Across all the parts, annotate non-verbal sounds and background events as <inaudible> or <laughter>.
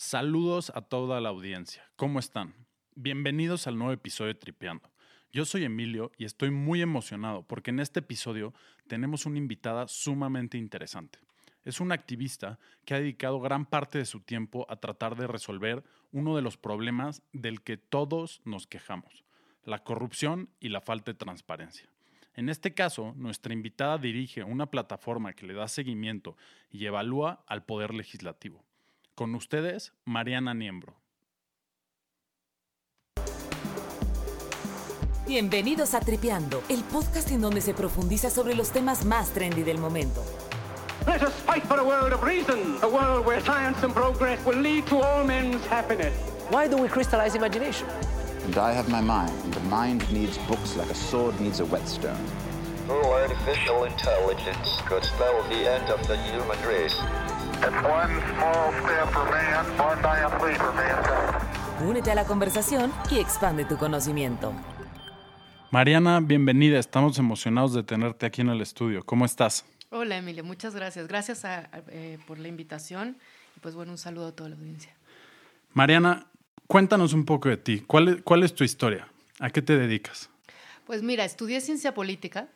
Saludos a toda la audiencia. ¿Cómo están? Bienvenidos al nuevo episodio de Tripeando. Yo soy Emilio y estoy muy emocionado porque en este episodio tenemos una invitada sumamente interesante. Es una activista que ha dedicado gran parte de su tiempo a tratar de resolver uno de los problemas del que todos nos quejamos, la corrupción y la falta de transparencia. En este caso, nuestra invitada dirige una plataforma que le da seguimiento y evalúa al Poder Legislativo. Con ustedes, Mariana Niembro. Bienvenidos a Tripeando, el podcast en donde se profundiza sobre los temas más trendy del momento. Let us fight for a world of reason, a world where science and progress will lead to all men's happiness. Why do we crystallize imagination? And I have my mind. The mind needs books like a sword needs a whetstone. Oh, artificial intelligence could spell the end of the human race. It's one small step for man, one giant leap for mankind. Únete a la conversación y expande tu conocimiento. Mariana, bienvenida. Estamos emocionados de tenerte aquí en el estudio. ¿Cómo estás? Hola Emilio, muchas gracias. Gracias a- eh, por la invitación y pues bueno, un saludo a toda la audiencia. Mariana, cuéntanos un poco de ti. ¿Cuál es, cuál es tu historia? ¿A qué te dedicas? Pues mira, estudié ciencia política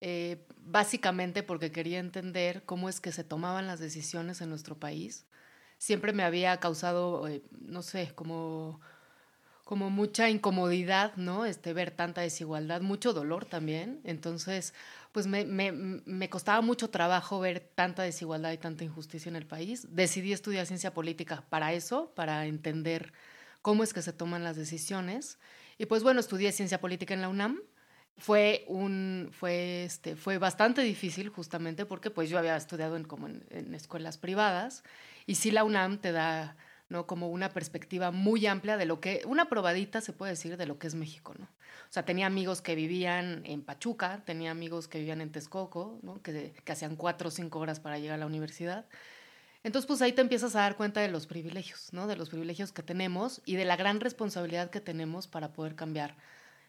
eh, básicamente porque quería entender cómo es que se tomaban las decisiones en nuestro país. Siempre me había causado, eh, no sé, como, como mucha incomodidad, ¿no? Este, ver tanta desigualdad, mucho dolor también. Entonces, pues me, me, me costaba mucho trabajo ver tanta desigualdad y tanta injusticia en el país. Decidí estudiar ciencia política para eso, para entender cómo es que se toman las decisiones. Y pues bueno, estudié ciencia política en la UNAM. Fue, un, fue, este, fue bastante difícil justamente porque pues yo había estudiado en, como en, en escuelas privadas y sí la UNAM te da ¿no? como una perspectiva muy amplia de lo que, una probadita se puede decir de lo que es México, ¿no? O sea, tenía amigos que vivían en Pachuca, tenía amigos que vivían en Texcoco, ¿no? que, que hacían cuatro o cinco horas para llegar a la universidad. Entonces, pues ahí te empiezas a dar cuenta de los privilegios, ¿no? De los privilegios que tenemos y de la gran responsabilidad que tenemos para poder cambiar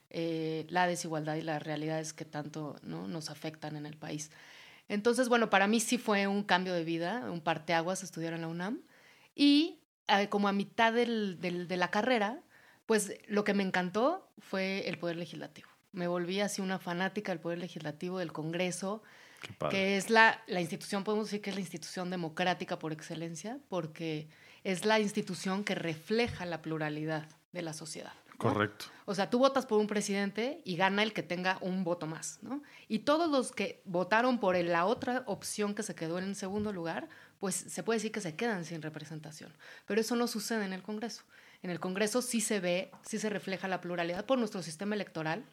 eh, la desigualdad y las realidades que tanto ¿no? nos afectan en el país. Entonces, bueno, para mí sí fue un cambio de vida, un parteaguas estudiar en la UNAM. Y eh, como a mitad del, del, de la carrera, pues lo que me encantó fue el Poder Legislativo. Me volví así una fanática del Poder Legislativo, del Congreso, que es la, la institución, podemos decir que es la institución democrática por excelencia, porque es la institución que refleja la pluralidad de la sociedad. ¿No? Correcto. O sea, tú votas por un presidente y gana el que tenga un voto más, ¿no? Y todos los que votaron por la otra opción que se quedó en segundo lugar, pues se puede decir que se quedan sin representación. Pero eso no sucede en el Congreso. En el Congreso sí se ve, sí se refleja la pluralidad por nuestro sistema electoral,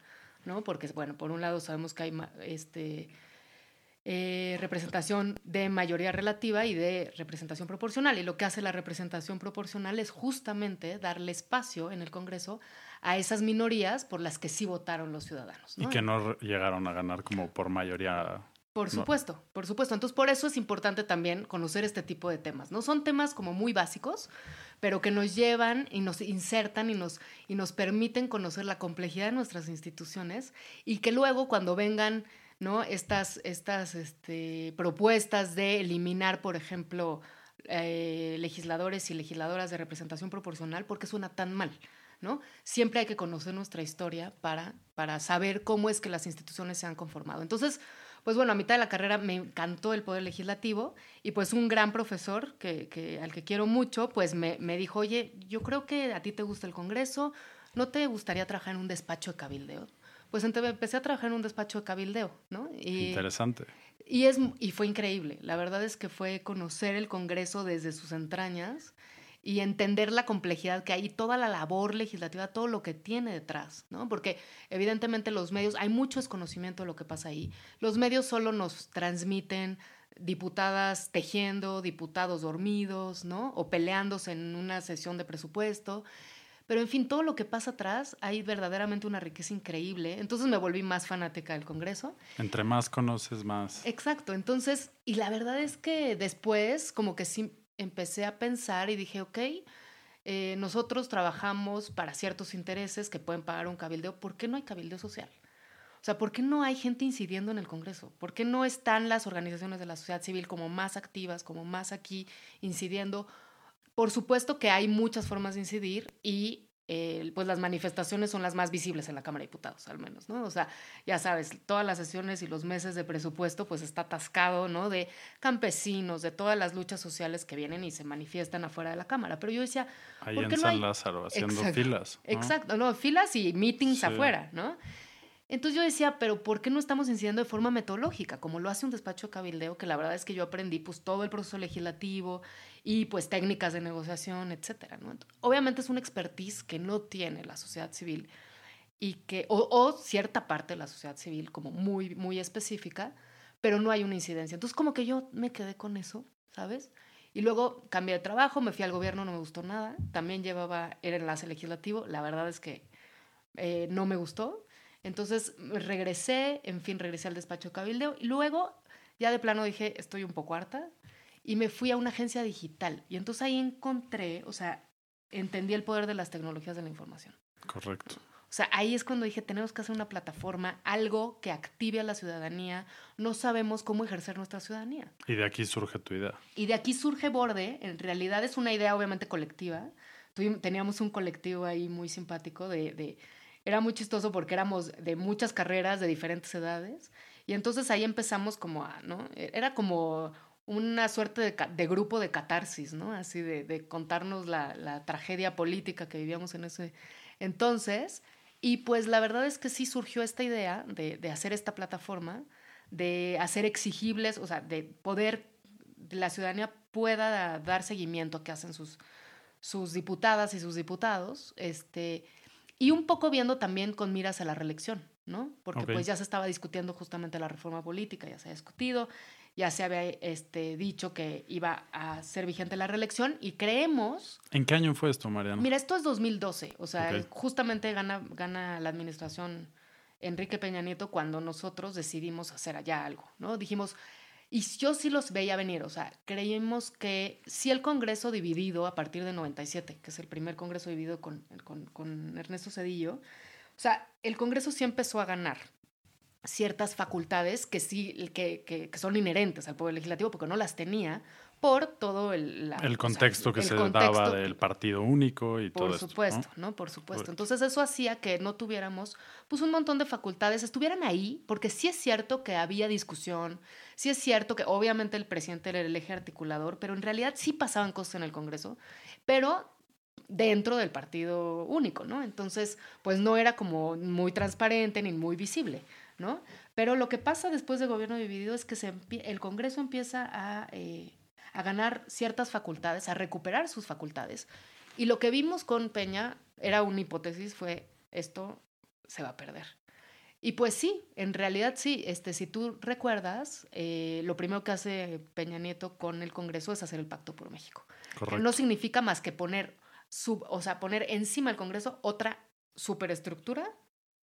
¿no? Porque, bueno, por un lado sabemos que hay este, eh, representación de mayoría relativa y de representación proporcional. Y lo que hace la representación proporcional es justamente darle espacio en el Congreso a esas minorías por las que sí votaron los ciudadanos. Y que no llegaron a ganar como por mayoría. Por No. supuesto, por supuesto. Entonces, por eso es importante también conocer este tipo de temas. No son temas como muy básicos, pero que nos llevan y nos insertan y nos, y nos permiten conocer la complejidad de nuestras instituciones y que luego cuando vengan ¿no? estas, estas este, propuestas de eliminar, por ejemplo, eh, legisladores y legisladoras de representación proporcional, porque suena tan mal. Siempre hay que conocer nuestra historia para, para saber cómo es que las instituciones se han conformado. Entonces, pues bueno, a mitad de la carrera me encantó el poder legislativo y pues un gran profesor que- al que quiero mucho, pues me, me dijo, oye, yo creo que a ti te gusta el Congreso, ¿no te gustaría trabajar en un despacho de cabildeo? Pues empecé a trabajar en un despacho de cabildeo, ¿no? Y, Interesante. y, es, y fue increíble. La verdad es que fue conocer el Congreso desde sus entrañas y entender la complejidad que hay y toda la labor legislativa, todo lo que tiene detrás, ¿no? Porque evidentemente los medios, hay mucho desconocimiento de lo que pasa ahí. Los medios solo nos transmiten diputadas tejiendo, diputados dormidos, ¿no? O peleándose en una sesión de presupuesto. Pero en fin, todo lo que pasa atrás, hay verdaderamente una riqueza increíble. Entonces me volví más fanática del Congreso. Entre más conoces, más. Exacto, entonces, y la verdad es que después como que sí empecé a pensar y dije, ok, eh, nosotros trabajamos para ciertos intereses que pueden pagar un cabildeo, ¿por qué no hay cabildeo social? O sea, ¿por qué no hay gente incidiendo en el Congreso? ¿Por qué no están las organizaciones de la sociedad civil como más activas, como más aquí incidiendo? Por supuesto que hay muchas formas de incidir y eh, pues las manifestaciones son las más visibles en la Cámara de Diputados, al menos, ¿no? O sea, ya sabes, todas las sesiones y los meses de presupuesto, pues está atascado, ¿no? De campesinos, de todas las luchas sociales que vienen y se manifiestan afuera de la Cámara. Pero yo decía, Ahí ¿por qué en no San hay- Lázaro, haciendo Exacto, filas. ¿no? Exacto, no, filas y meetings Sí. afuera, ¿no? Entonces yo decía, pero ¿por qué no estamos incidiendo de forma metodológica, como lo hace un despacho de cabildeo, que la verdad es que yo aprendí pues todo el proceso legislativo y pues técnicas de negociación, etcétera, ¿no? Ent- Obviamente es una expertise que no tiene la sociedad civil y que, o, o cierta parte de la sociedad civil como muy, muy específica, pero no hay una incidencia. Entonces como que yo me quedé con eso, ¿sabes? Y luego cambié de trabajo, me fui al gobierno, no me gustó nada. También llevaba el enlace legislativo. La verdad es que eh, no me gustó. Entonces regresé, en fin, regresé al despacho de cabildeo. Y luego ya de plano dije, estoy un poco harta. Y me fui a una agencia digital. Y entonces ahí encontré, o sea, entendí el poder de las tecnologías de la información. Correcto. O sea, ahí es cuando dije, tenemos que hacer una plataforma, algo que active a la ciudadanía. No sabemos cómo ejercer nuestra ciudadanía. Y de aquí surge tu idea. Y de aquí surge Borde, en realidad es una idea obviamente colectiva. Teníamos un colectivo ahí muy simpático de, de- Era muy chistoso porque éramos de muchas carreras, de diferentes edades. Y entonces ahí empezamos como a, ¿no? Era como una suerte de, grupo de catarsis, ¿no? Así de, de contarnos la, la tragedia política que vivíamos en ese entonces. Y pues la verdad es que sí surgió esta idea de, de hacer esta plataforma, de hacer exigibles, o sea, de poder, la ciudadanía pueda dar seguimiento a qué hacen sus, sus diputadas y sus diputados, este, y un poco viendo también con miras a la reelección, ¿no? Porque pues ya se estaba discutiendo justamente la reforma política, ya se ha discutido, ya se había este, dicho que iba a ser vigente la reelección y creemos ¿En qué año fue esto, Mariana? Mira, esto es 2012, o sea, justamente gana, gana la administración Enrique Peña Nieto cuando nosotros decidimos hacer allá algo, ¿no? Dijimos, y yo sí los veía venir, o sea, creímos que si el Congreso dividido a partir de 97, que es el primer Congreso dividido con, con, con Ernesto Cedillo, o sea, el Congreso sí empezó a ganar ciertas facultades que sí, que, que, que son inherentes al Poder Legislativo, porque no las tenía por todo el... la- o el sea, contexto que el se contexto daba del partido único y todo por esto. supuesto, ¿no? ¿no? Por supuesto. Entonces eso hacía que no tuviéramos pues un montón de facultades, estuvieran ahí, porque sí es cierto que había discusión, sí es cierto que obviamente el presidente era el eje articulador, pero en realidad sí pasaban cosas en el Congreso, pero dentro del partido único, ¿no? Entonces, pues no era como muy transparente ni muy visible, ¿no? Pero lo que pasa después del gobierno dividido es que se el Congreso empieza a, eh, a ganar ciertas facultades, a recuperar sus facultades. Y lo que vimos con Peña era una hipótesis, fue esto se va a perder. Y pues sí, en realidad sí, este, si tú recuerdas, eh, lo primero que hace Peña Nieto con el Congreso es hacer el Pacto por México. Que Correcto. no significa más que poner, sub, o sea, poner encima del Congreso otra superestructura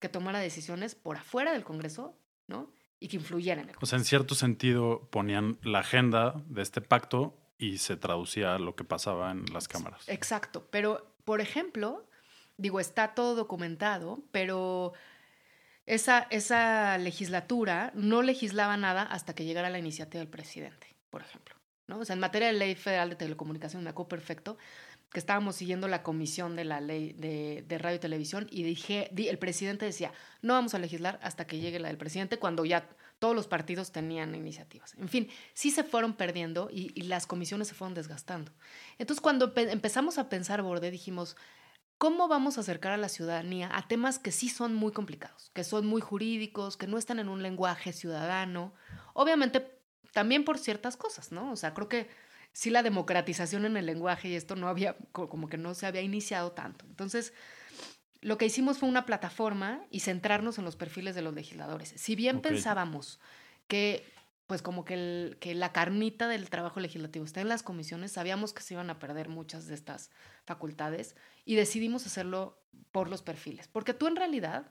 que tomara decisiones por afuera del Congreso, ¿no? Y que influyera en el O sea, en cierto sentido ponían la agenda de este pacto y se traducía lo que pasaba en las cámaras. Exacto, pero por ejemplo, digo, está todo documentado, pero esa, esa legislatura no legislaba nada hasta que llegara la iniciativa del presidente, por ejemplo. ¿no? O sea, en materia de ley federal de telecomunicación me acuerdo perfecto que estábamos siguiendo la comisión de la ley de, radio y televisión y dije, di- el presidente decía, no vamos a legislar hasta que llegue la del presidente cuando ya todos los partidos tenían iniciativas. En fin, sí se fueron perdiendo y, y las comisiones se fueron desgastando. Entonces, cuando empe- empezamos a pensar borde, dijimos, ¿cómo vamos a acercar a la ciudadanía a temas que sí son muy complicados, que son muy jurídicos, que no están en un lenguaje ciudadano? Obviamente, también por ciertas cosas, ¿no? O sea, creo que sí la democratización en el lenguaje y esto no había, co- como que no se había iniciado tanto. Entonces, lo que hicimos fue una plataforma y centrarnos en los perfiles de los legisladores. Si bien pensábamos que, pues como que, el- que la carnita del trabajo legislativo está en las comisiones, sabíamos que se iban a perder muchas de estas facultades y decidimos hacerlo por los perfiles. Porque tú en realidad,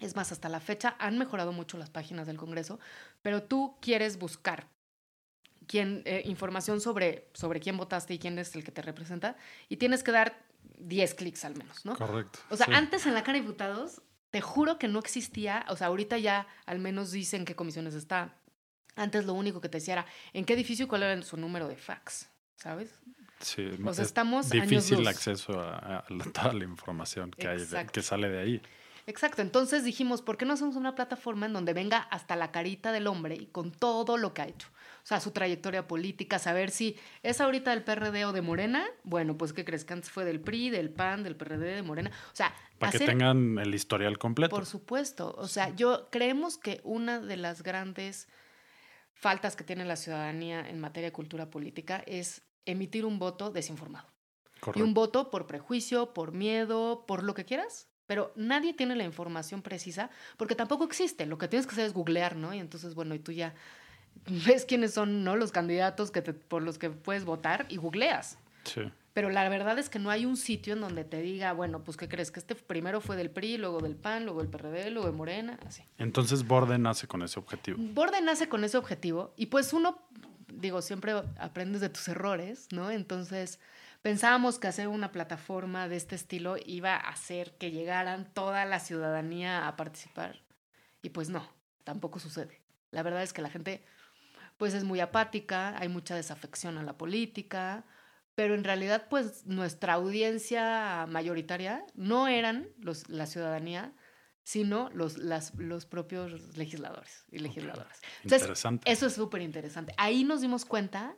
es más, hasta la fecha han mejorado mucho las páginas del Congreso, pero tú quieres buscar quién, eh, información sobre, sobre quién votaste y quién es el que te representa y tienes que dar 10 clics al menos, ¿no? Correcto. O sea, sí. antes en la Cámara de Diputados, te juro que no existía, o sea, ahorita ya al menos dicen qué comisiones está. Antes lo único que te decía era en qué edificio y cuál era su número de fax, ¿sabes? Sí, O sea, es estamos años difícil luz. acceso a, a toda la información que, hay de- que sale de ahí. Exacto, entonces dijimos, ¿por qué no hacemos una plataforma en donde venga hasta la carita del hombre y con todo lo que ha hecho? O sea, su trayectoria política, saber si es ahorita del PRD o de Morena. Bueno, pues ¿qué crees? Que antes fue del PRI, del PAN, del PRD, de Morena. O sea, Para que tengan el historial completo. Por supuesto. O sea, yo creemos que una de las grandes faltas que tiene la ciudadanía en materia de cultura política es emitir un voto desinformado. Y Correcto. un voto por prejuicio, por miedo, por lo que quieras. Pero nadie tiene la información precisa porque tampoco existe. Lo que tienes que hacer es googlear, ¿no? Y entonces, bueno, y tú ya <laughs> ves quiénes son ¿no? los candidatos que te- por los que puedes votar y googleas. Sí. Pero la verdad es que no hay un sitio en donde te diga, bueno, pues ¿qué crees? Que este primero fue del PRI, luego del PAN, luego del PRD, luego de Morena, así. Entonces Borde nace con ese objetivo. Borde nace con ese objetivo y pues uno, digo, siempre aprendes de tus errores, ¿no? Entonces pensábamos que hacer una plataforma de este estilo iba a hacer que llegaran toda la ciudadanía a participar y pues no, tampoco sucede. La verdad es que la gente pues es muy apática, hay mucha desafección a la política, pero en realidad pues nuestra audiencia mayoritaria no eran los, la ciudadanía, sino los, las- los propios legisladores y legisladoras. Entonces, Interesante. eso es súper interesante. Ahí nos dimos cuenta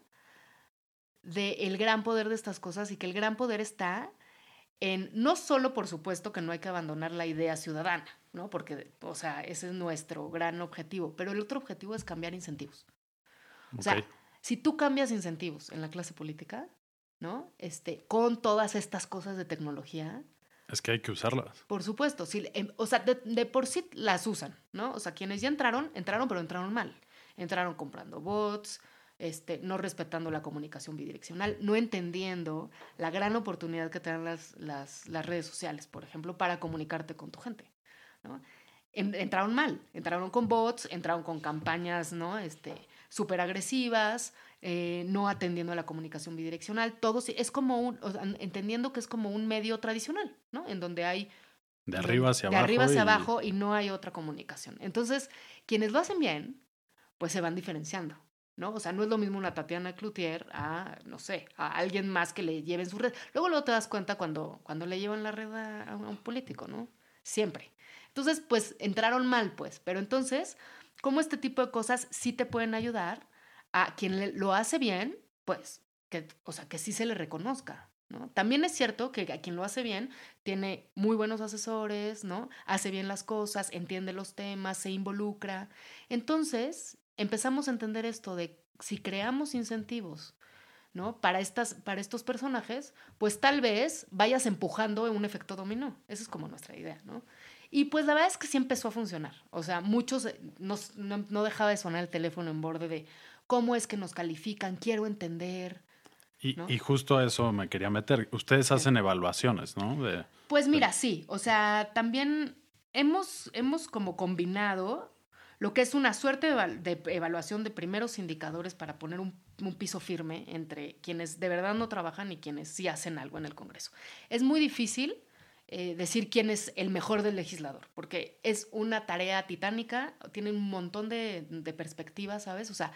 del gran poder de estas cosas y que el gran poder está en, no solo por supuesto que no hay que abandonar la idea ciudadana, ¿no? Porque, o sea, ese es nuestro gran objetivo, pero el otro objetivo es cambiar incentivos. O sea, si tú cambias incentivos en la clase política, ¿no? Este, con todas estas cosas de tecnología, Es que hay que usarlas. por supuesto, sí, em, o sea, de, de por sí las usan, ¿no? O sea, quienes ya entraron, entraron, pero entraron mal. Entraron comprando bots, este, no respetando la comunicación bidireccional, no entendiendo la gran oportunidad que te dan las, las, las redes sociales, por ejemplo, para comunicarte con tu gente, ¿no? En- entraron mal, entraron con bots, entraron con campañas, ¿no? Este, súper agresivas, eh, no atendiendo a la comunicación bidireccional, todo es como un, o sea, entendiendo que es como un medio tradicional, ¿no? En donde hay De arriba hacia de abajo. arriba hacia y- abajo y no hay otra comunicación. Entonces, quienes lo hacen bien, pues se van diferenciando, ¿no? O sea, no es lo mismo una Tatiana Cloutier a, no sé, a alguien más que le lleven su red. Luego, luego te das cuenta cuando, cuando le llevan la red a, a un político, ¿no? Siempre. Entonces, pues entraron mal, pues. Pero entonces, como este tipo de cosas sí te pueden ayudar a quien lo hace bien, pues, que, o sea, que sí se le reconozca, ¿no? También es cierto que a quien lo hace bien tiene muy buenos asesores, ¿no? Hace bien las cosas, entiende los temas, se involucra. Entonces, empezamos a entender esto de si creamos incentivos, ¿no? Para, estas, para estos personajes, pues tal vez vayas empujando un efecto dominó. Esa es como nuestra idea, ¿no? Y pues la verdad es que sí empezó a funcionar. O sea, muchos eh, nos- no, no dejaba de sonar el teléfono en borde de cómo es que nos califican, quiero entender. Y, ¿no? y justo a eso me quería meter. Ustedes hacen evaluaciones, ¿no? De, Pues mira, sí, o sea, también hemos, hemos como combinado lo que es una suerte de evaluación de primeros indicadores para poner un, un piso firme entre quienes de verdad no trabajan y quienes sí hacen algo en el Congreso. Es muy difícil eh, decir quién es el mejor del legislador, porque es una tarea titánica, tiene un montón de, de perspectivas, ¿sabes? O sea,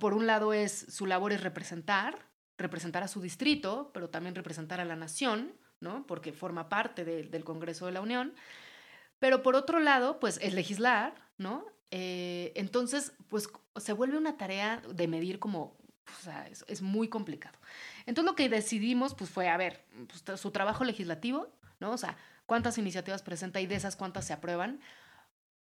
por un lado es su labor es representar, representar a su distrito, pero también representar a la nación, ¿no? Porque forma parte de- del Congreso de la Unión. Pero por otro lado, pues es legislar, ¿no? Eh, entonces, pues se vuelve una tarea de medir como, o sea, es, muy complicado. Entonces lo que decidimos, pues fue, a ver, pues, su trabajo legislativo, ¿no? O sea, cuántas iniciativas presenta y de esas cuántas se aprueban.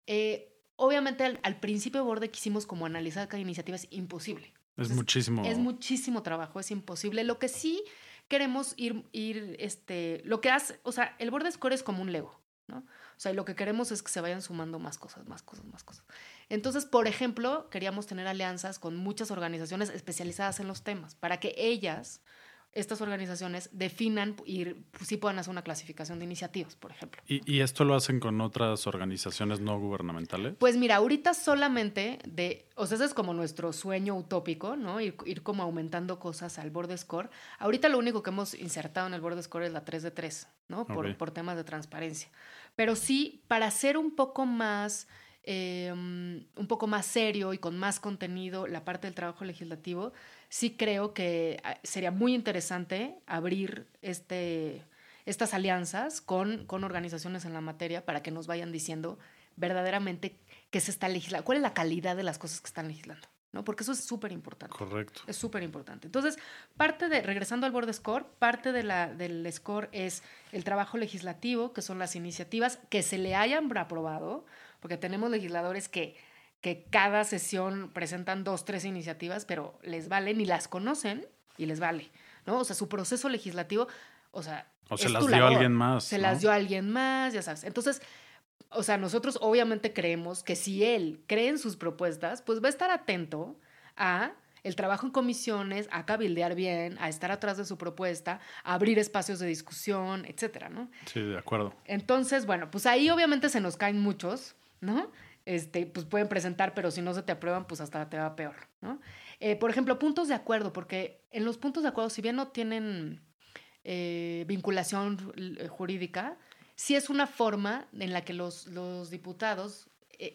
Eh, obviamente al, al principio de Borde quisimos como analizar cada iniciativa, es imposible. es Es- muchísimo. Es muchísimo trabajo, es imposible. Lo que sí queremos ir, ir, este, lo que hace, o sea, el borde score es como un Lego, ¿no? O sea, y lo que queremos es que se vayan sumando más cosas, más cosas, más cosas. Entonces, por ejemplo, queríamos tener alianzas con muchas organizaciones especializadas en los temas, para que ellas, estas organizaciones, definan y sí puedan hacer una clasificación de iniciativas, por ejemplo. ¿Y, y esto lo hacen con otras organizaciones no gubernamentales? Pues mira, ahorita solamente de, o sea, ese es como nuestro sueño utópico, ¿no? Ir, ir como aumentando cosas al borde score. Ahorita lo único que hemos insertado en el borde score es la 3 de 3, ¿no? Por, por temas de transparencia. Pero sí, para ser un poco más eh, un poco más serio y con más contenido la parte del trabajo legislativo, sí creo que ah, sería muy interesante abrir este, estas alianzas con, con organizaciones en la materia para que nos vayan diciendo verdaderamente qué se está legislando, cuál es la calidad de las cosas que están legislando. ¿no? Porque eso es súper importante. Correcto. Es súper importante. Entonces, parte de, regresando al board score, parte de la, del score es el trabajo legislativo, que son las iniciativas que se le hayan aprobado, porque tenemos legisladores que, que cada sesión presentan dos, tres iniciativas, pero les vale, ni las conocen y les vale, ¿no? O sea, su proceso legislativo, o sea... O se las dio labor. alguien más, Se ¿no? las dio a alguien más, ya sabes. Entonces, o sea, nosotros obviamente creemos que si él cree en sus propuestas, pues va a estar atento a el trabajo en comisiones, a cabildear bien, a estar atrás de su propuesta, a abrir espacios de discusión, etcétera, ¿no? Sí, de acuerdo. Entonces, bueno, pues ahí obviamente se nos caen muchos, ¿no? Este, pues pueden presentar, pero si no se te aprueban, pues hasta te va peor, ¿no? Eh, por ejemplo, puntos de acuerdo, porque en los puntos de acuerdo, si bien no tienen eh, vinculación eh, jurídica, sí es una forma en la que los, los diputados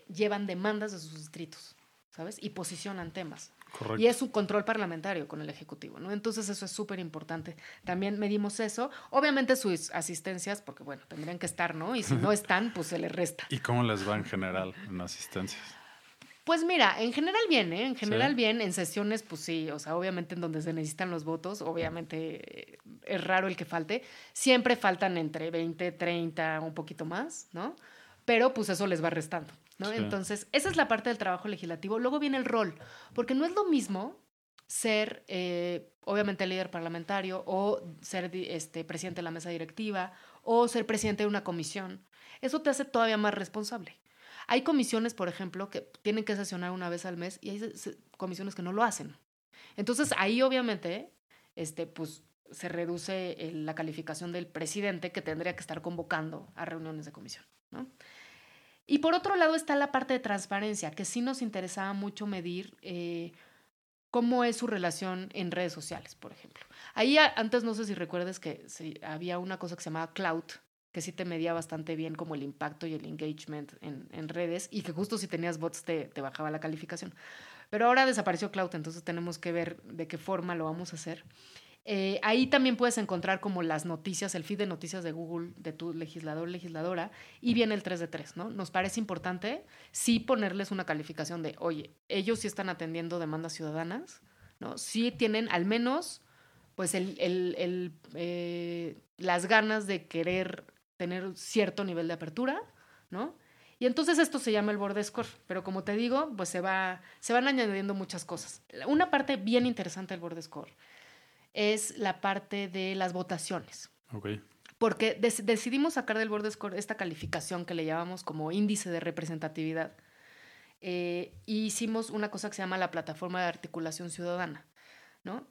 llevan demandas de sus distritos, ¿sabes? Y posicionan temas. Correcto. Y es un control parlamentario con el Ejecutivo, ¿no? Entonces eso es súper importante. También medimos eso. Obviamente sus asistencias, porque bueno, tendrían que estar, ¿no? Y si no <laughs> están, pues se les resta. ¿Y cómo les va en general en asistencias? Pues mira, en general bien, ¿eh? En general Sí. bien. En sesiones, pues sí, o sea, obviamente en donde se necesitan los votos, obviamente eh, es raro el que falte. Siempre faltan entre 20, 30, un poquito más, ¿no? Pero pues eso les va restando, ¿no? Sí. Entonces, esa es la parte del trabajo legislativo. Luego viene el rol, porque no es lo mismo ser, eh, obviamente, líder parlamentario o ser este, presidente de la mesa directiva o ser presidente de una comisión. Eso te hace todavía más responsable. Hay comisiones, por ejemplo, que tienen que sesionar una vez al mes y hay comisiones que no lo hacen. Entonces, ahí obviamente, este, pues se reduce el- la calificación del presidente que tendría que estar convocando a reuniones de comisión. ¿no? Y por otro lado está la parte de transparencia, que sí nos interesaba mucho medir eh, cómo es su relación en redes sociales, por ejemplo. Ahí antes no sé si recuerdes que había una cosa que se llamaba Cloud, que sí te medía bastante bien como el impacto y el engagement en, redes y que justo si tenías bots te bajaba la calificación. Pero ahora desapareció Cloud, entonces tenemos que ver de qué forma lo vamos a hacer. Eh, ahí también puedes encontrar como las noticias, el feed de noticias de Google de tu legislador, legisladora, y viene el 3 de 3, ¿no? Nos parece importante sí ponerles una calificación de, oye, ellos sí están atendiendo demandas ciudadanas, ¿no? Sí tienen al menos, pues, el, el- el, eh, las ganas de querer tener cierto nivel de apertura, ¿no? Y entonces esto se llama el board score, pero como te digo, pues se, va, se van añadiendo muchas cosas. Una parte bien interesante del board score es la parte de las votaciones. Ok. Porque decidimos sacar del board score esta calificación que le llamamos como índice de representatividad. Eh, y hicimos una cosa que se llama la plataforma de articulación ciudadana, ¿no?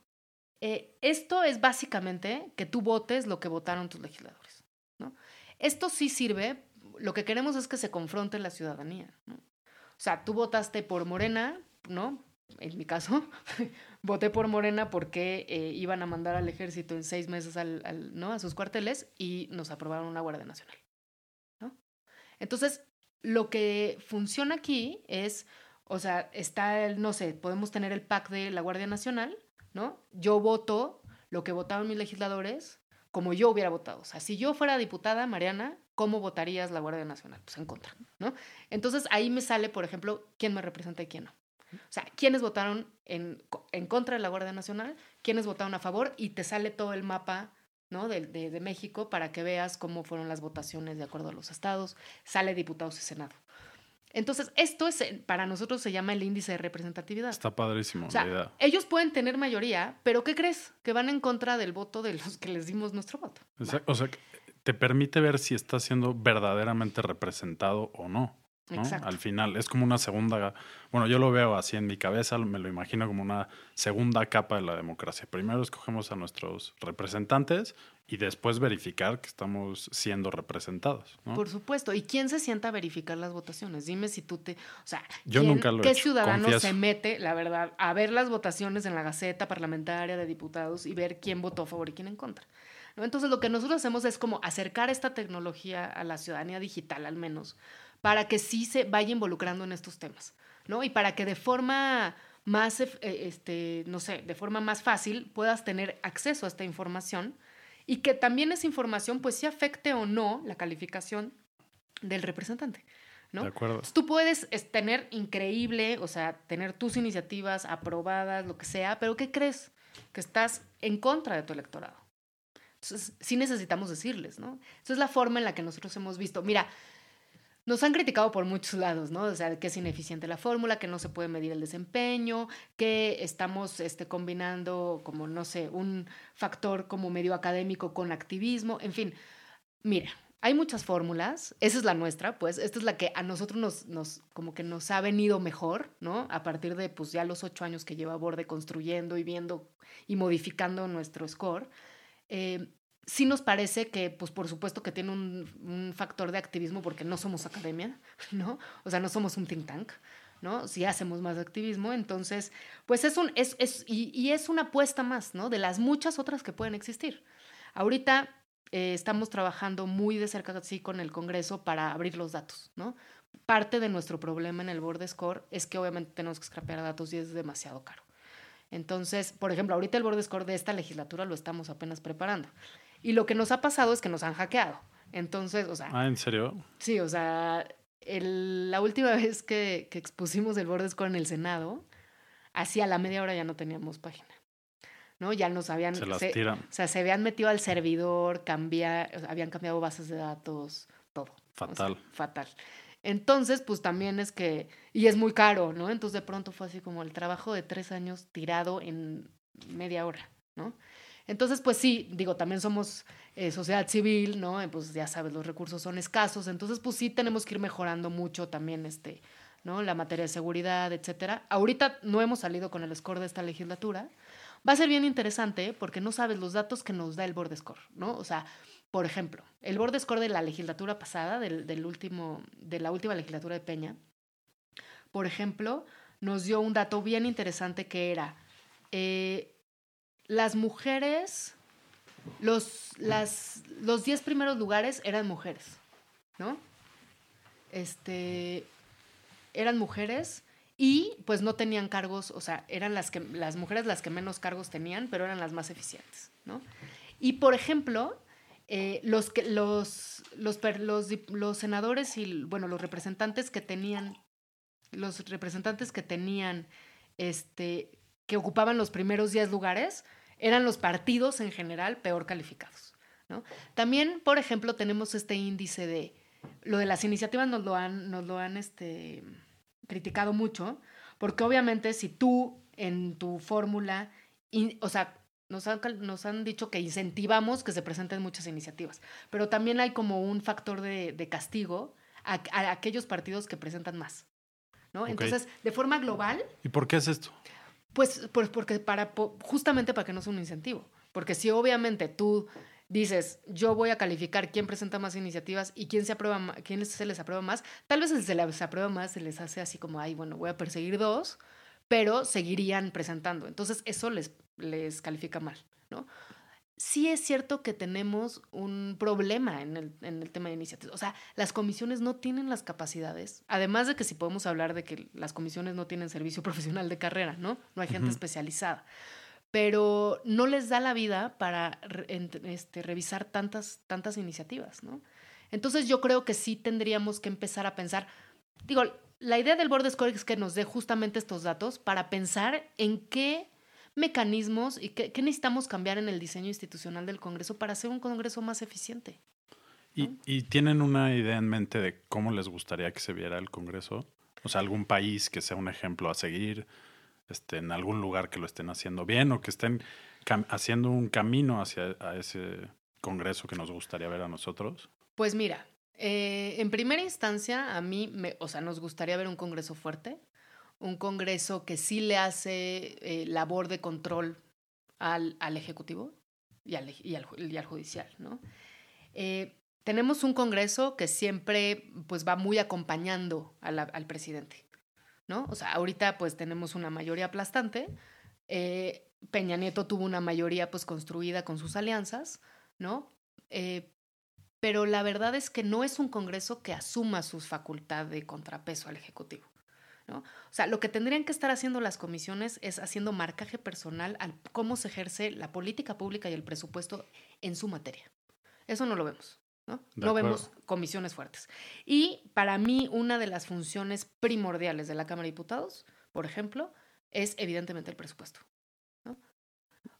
Eh, esto es básicamente que tú votes lo que votaron tus legisladores, ¿no? Esto sí sirve, lo que queremos es que se confronte la ciudadanía, ¿no? O sea, tú votaste por Morena, ¿no? En mi caso, <laughs> voté por Morena porque eh, iban a mandar al ejército en seis meses al, ¿no? a sus cuarteles y nos aprobaron una Guardia Nacional. ¿no? Entonces, lo que funciona aquí es, o sea, está el, no sé, podemos tener el pack de la Guardia Nacional, ¿no? Yo voto lo que votaron mis legisladores como yo hubiera votado. O sea, si yo fuera diputada, Mariana, ¿cómo votarías la Guardia Nacional? Pues en contra, ¿no? Entonces ahí me sale, por ejemplo, quién me representa y quién no. O sea, quiénes votaron en, en contra de la Guardia Nacional, quiénes votaron a favor y te sale todo el mapa ¿no? de, de- de México para que veas cómo fueron las votaciones de acuerdo a los estados, sale diputados y senado. Entonces, esto es, eh, para nosotros se llama el índice de representatividad. Está padrísimo O sea, la idea. ellos pueden tener mayoría, pero ¿qué crees? Que van en contra del voto de los que les dimos nuestro voto. O sea, que te permite ver si está siendo verdaderamente representado o no. ¿No? Exacto. Al final es como una segunda, bueno, yo lo veo así en mi cabeza, me lo imagino como una segunda capa de la democracia. Primero escogemos a nuestros representantes y después verificar que estamos siendo representados. ¿no? Por supuesto. ¿Y quién se sienta a verificar las votaciones? Dime si tú te... O sea, Yo ¿quién- nunca lo he ¿qué hecho, ciudadano confieso. se mete, la verdad, a ver las votaciones en la Gaceta Parlamentaria de Diputados y ver quién votó a favor y quién en contra? ¿No? Entonces, lo que nosotros hacemos es como acercar esta tecnología a la ciudadanía digital, al menos, para que sí se vaya involucrando en estos temas, ¿no? Y para que de forma más, eh, este, no sé, de forma más fácil puedas tener acceso a esta información y que también esa información pues sí afecte o no la calificación del representante, ¿no? De acuerdo. Entonces, tú puedes es, tener increíble, o sea, tener tus iniciativas aprobadas, lo que sea, pero ¿qué crees? Que estás en contra de tu electorado. Entonces, sí necesitamos decirles, ¿no? Esa es la forma en la que nosotros hemos visto. Mira, nos han criticado por muchos lados, ¿no? O sea, que es ineficiente la fórmula, que no se puede medir el desempeño, que estamos este, combinando como, no sé, un factor como medio académico con activismo, en fin. Mira, hay muchas fórmulas, esa es la nuestra, pues, esta es la que a nosotros nos, nos, como que nos ha venido mejor, ¿no? A partir de, pues, ya los ocho años que lleva Borde construyendo y viendo y modificando nuestro score. Eh, sí nos parece que, pues por supuesto que tiene un, un, factor de activismo porque no somos academia, <laughs> ¿no? O sea, no somos un think tank, ¿no? Si hacemos más activismo, entonces, pues es un, es, es, y, y es una apuesta más, ¿no? De las muchas otras que pueden existir. Ahorita eh, estamos trabajando muy de cerca, sí, con el Congreso para abrir los datos, ¿no? Parte de nuestro problema en el Board Score es que obviamente tenemos que scrapear datos y es demasiado caro. Entonces, por ejemplo, ahorita el Board Score de esta legislatura lo estamos apenas preparando. Y lo que nos ha pasado es que nos han hackeado. Entonces, o sea. Ah, ¿en serio? Sí, o sea, el, la última <laughs> vez que, que, expusimos el Board Score en el Senado, hacia la media hora ya no teníamos página. ¿No? Ya nos habían. Se las se, tiran. O sea, se habían metido al servidor, cambia, o sea, habían cambiado bases de datos, todo. Fatal. O sea, fatal. Entonces, pues también es que. Y es muy caro, ¿no? Entonces, de pronto fue así como el trabajo de tres años tirado en media hora, ¿no? Entonces, pues sí, digo, también somos eh, sociedad civil, ¿no? Pues ya sabes, los recursos son escasos, entonces pues sí tenemos que ir mejorando mucho también este, ¿no? La materia de seguridad, etcétera. Ahorita no hemos salido con el score de esta legislatura. Va a ser bien interesante porque no sabes los datos que nos da el board score, ¿no? O sea, por ejemplo, el board score de la legislatura pasada, del, del último, de la última legislatura de Peña, por ejemplo, nos dio un dato bien interesante que era eh, las mujeres, los, las, los diez primeros lugares eran mujeres, ¿no? Este, eran mujeres y pues no tenían cargos, o sea, eran las, que, las mujeres las que menos cargos tenían, pero eran las más eficientes, ¿no? Y por ejemplo, eh, los, que, los, los, los, los senadores y, bueno, los representantes que tenían, los representantes que tenían, este, que ocupaban los primeros 10 lugares, eran los partidos en general peor calificados. ¿no? También, por ejemplo, tenemos este índice de, lo de las iniciativas nos lo han, nos lo han este, criticado mucho, porque obviamente si tú en tu fórmula, o sea, nos han, nos han, dicho que incentivamos que se presenten muchas iniciativas, pero también hay como un factor de, de castigo a, a, aquellos partidos que presentan más. ¿no? Okay. Entonces, de forma global... ¿Y por qué es esto? Pues, pues porque justamente para que no sea un incentivo. Porque si obviamente tú dices, yo voy a calificar quién presenta más iniciativas y quién se aprueba quién se les aprueba más, tal vez si se les aprueba más se les hace así como, ay, bueno, voy a perseguir dos, pero seguirían presentando. Entonces eso les, les califica mal, ¿no? Sí es cierto que tenemos un problema en el, en el tema de iniciativas. O sea, las comisiones no tienen las capacidades. Además de que si podemos hablar de que las comisiones no tienen servicio <laughs> profesional de carrera, ¿no? No hay gente uh -huh. especializada. Pero no les da la vida para este, revisar tantas, tantas iniciativas, ¿no? Entonces yo creo que sí tendríamos que empezar a pensar, digo, la idea del Board Score es que nos dé justamente estos datos para pensar en qué mecanismos y qué, qué, necesitamos cambiar en el diseño institucional del Congreso para hacer un Congreso más eficiente. ¿no? ¿Y, ¿Y, tienen una idea en mente de cómo les gustaría que se viera el Congreso? O sea, algún país que sea un ejemplo a seguir, este, en algún lugar que lo estén haciendo bien o que estén haciendo un camino hacia a ese Congreso que nos gustaría ver a nosotros. Pues mira, eh, en primera instancia, a mí, me, o sea, nos gustaría ver un Congreso fuerte, un Congreso que sí le hace eh, labor de control al, al Ejecutivo y al, y, al, Judicial, ¿no? Eh, tenemos un Congreso que siempre pues, va muy acompañando al presidente, ¿no? O sea, ahorita pues tenemos una mayoría aplastante, eh, Peña Nieto tuvo una mayoría pues construida con sus alianzas, ¿no? pero la verdad es que no es un Congreso que asuma sus facultades de contrapeso al Ejecutivo. ¿No? O sea, lo que tendrían que estar haciendo las comisiones es haciendo marcaje personal al cómo se ejerce la política pública y el presupuesto en su materia. Eso no lo vemos. ¿no? No vemos comisiones fuertes. Y para mí, una de las funciones primordiales de la Cámara de Diputados, por ejemplo, es evidentemente el presupuesto. ¿no?